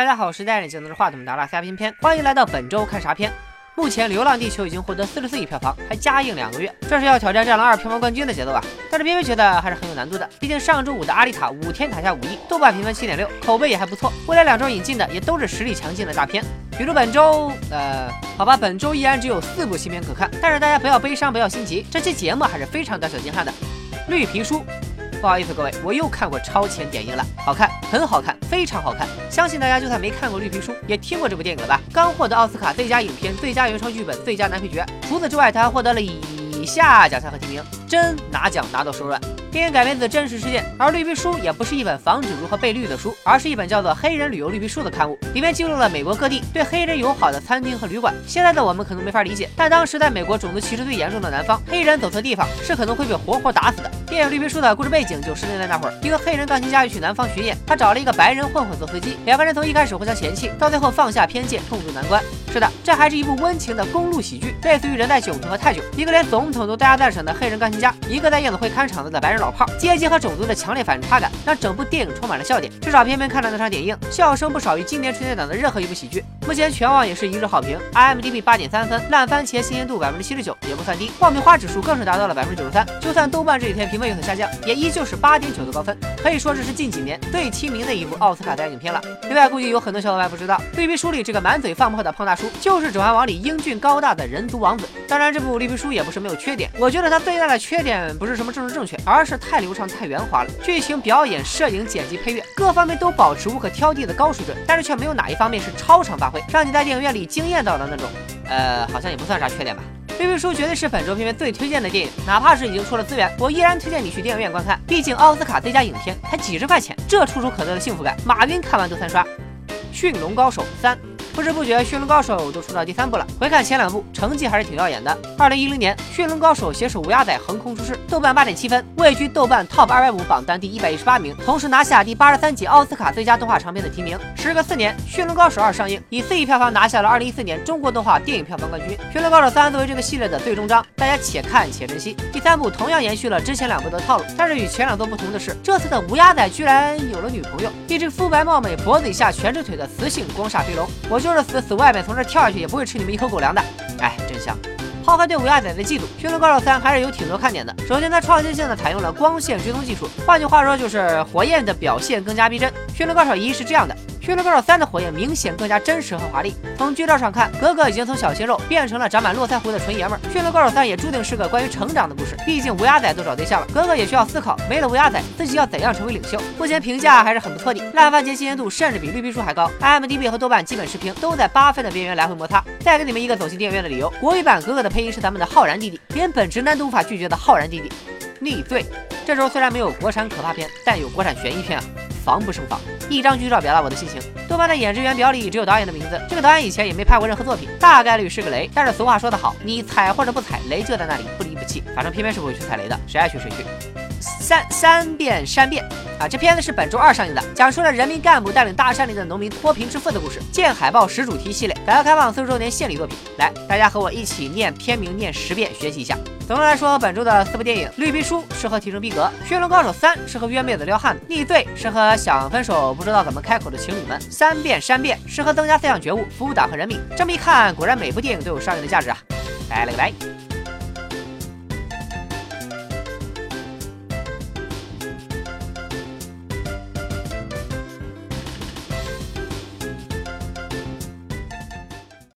大家好，我是戴眼镜拿着话筒的拉斯加片片，欢迎来到本周看啥片。目前《流浪地球》已经获得四十四亿票房，还加映两个月，这是要挑战《战狼二》票房冠军的节奏啊！但是偏偏觉得还是很有难度的，毕竟上周五的《阿丽塔》五天打下五亿，豆瓣评分七点六，口碑也还不错。未来两周引进的也都是实力强劲的大片，比如本周，呃，好吧，本周依然只有四部新片可看，但是大家不要悲伤，不要心急，这期节目还是非常短小精悍的。绿皮书。不好意思，各位，我又看过超前点映了，好看，很好看，非常好看。相信大家就算没看过绿皮书，也听过这部电影了吧？刚获得奥斯卡最佳影片、最佳原创剧本、最佳男配角。除此之外，他还获得了以下奖项和提名，真拿奖拿到手软。电影改编自真实事件，而绿皮书也不是一本防止如何被绿的书，而是一本叫做《黑人旅游绿皮书》的刊物，里面记录了美国各地对黑人友好的餐厅和旅馆。现在的我们可能没法理解，但当时在美国种族歧视最严重的南方，黑人走错地方是可能会被活活打死的。电影《绿皮书》的故事背景就是年代那会儿，一个黑人钢琴家要去南方巡演，他找了一个白人混混做司机，两个人从一开始互相嫌弃，到最后放下偏见，共度难关。是的，这还是一部温情的公路喜剧，类似于《人在囧途》和《泰囧》。一个连总统都大加赞赏的黑人钢琴家，一个在夜总会看场子的白人老炮，阶级和种族的强烈反差感，让整部电影充满了笑点。至少偏偏看了那场点映，笑声不少于今年春节档的任何一部喜剧。目前全网也是一致好评，IMDB 八点三分，烂番茄新鲜度百分之七十九，也不算低。爆米花指数更是达到了百分之九十三，就算豆瓣这几天评分有所下降，也依旧是八点九的高分，可以说这是近几年最亲民的一部奥斯卡代影片了。另外，估计有很多小伙伴不知道，绿皮书里这个满嘴放炮的胖大叔，就是《指环王》里英俊高大的人族王子。当然，这部绿皮书也不是没有缺点，我觉得它最大的缺点不是什么政治正确，而是太流畅、太圆滑了。剧情、表演、摄影、剪辑、配乐各方面都保持无可挑剔的高水准，但是却没有哪一方面是超常发挥，让你在电影院里惊艳到的那种。呃，好像也不算啥缺点吧。绿皮书绝对是本周片片最推荐的电影，哪怕是已经出了资源，我依然推荐你去电影院观看。毕竟奥斯卡最佳影片才几十块钱，这触手可得的幸福感，马云看完都三刷。《驯龙高手三》。不知不觉，《驯龙高手》都出到第三部了。回看前两部，成绩还是挺耀眼的。二零一零年，《驯龙高手》携手乌鸦仔横空出世，豆瓣八点七分，位居豆瓣 TOP 二百五榜单第一百一十八名，同时拿下第八十三届奥斯卡最佳动画长片的提名。时隔四年，《驯龙高手二》上映，以四亿票房拿下了二零一四年中国动画电影票房冠军。《驯龙高手三》作为这个系列的最终章，大家且看且珍惜。第三部同样延续了之前两部的套路，但是与前两部不同的是，这次的乌鸦仔居然有了女朋友，一只肤白貌美、脖子以下全是腿的雌性光煞飞龙。我就是死死外面。从这跳下去也不会吃你们一口狗粮的，哎，真香！抛开对五亚仔的嫉妒，《驯龙高手三》还是有挺多看点的。首先，它创新性的采用了光线追踪技术，换句话说就是火焰的表现更加逼真。《驯龙高手一》是这样的。《驯龙高手三》的火焰明显更加真实和华丽。从剧照上看，格格已经从小鲜肉变成了长满络腮胡的纯爷们儿。《驯龙高手三》也注定是个关于成长的故事，毕竟乌鸦仔都找对象了，格格也需要思考，没了乌鸦仔，自己要怎样成为领袖。目前评价还是很不错的，烂番茄新鲜度甚至比绿皮书还高，IMDB 和豆瓣基本持平，都在八分的边缘来回摩擦。再给你们一个走进电影院的理由：国语版格格的配音是咱们的浩然弟弟，连本直男都无法拒绝的浩然弟弟。逆罪，这周虽然没有国产可怕片，但有国产悬疑片啊。防不胜防，一张剧照表达我的心情。豆瓣的演职员表里只有导演的名字，这个导演以前也没拍过任何作品，大概率是个雷。但是俗话说得好，你踩或者不踩，雷就在那里不离不弃。反正偏偏是不会去踩雷的，谁爱去谁去。三三变三变啊！这片子是本周二上映的，讲述了人民干部带领大山里的农民脱贫致富的故事。见海报识主题系列，改革开放四十周年献礼作品。来，大家和我一起念片名念十遍，学习一下。总的来说，本周的四部电影：《绿皮书》适合提升逼格，《驯龙高手三》适合约妹子撩汉子，《逆罪》适合想分手不知道怎么开口的情侣们，《三变三变》适合增加思想觉悟、服务党和人民。这么一看，果然每部电影都有上映的价值啊！拜了个拜。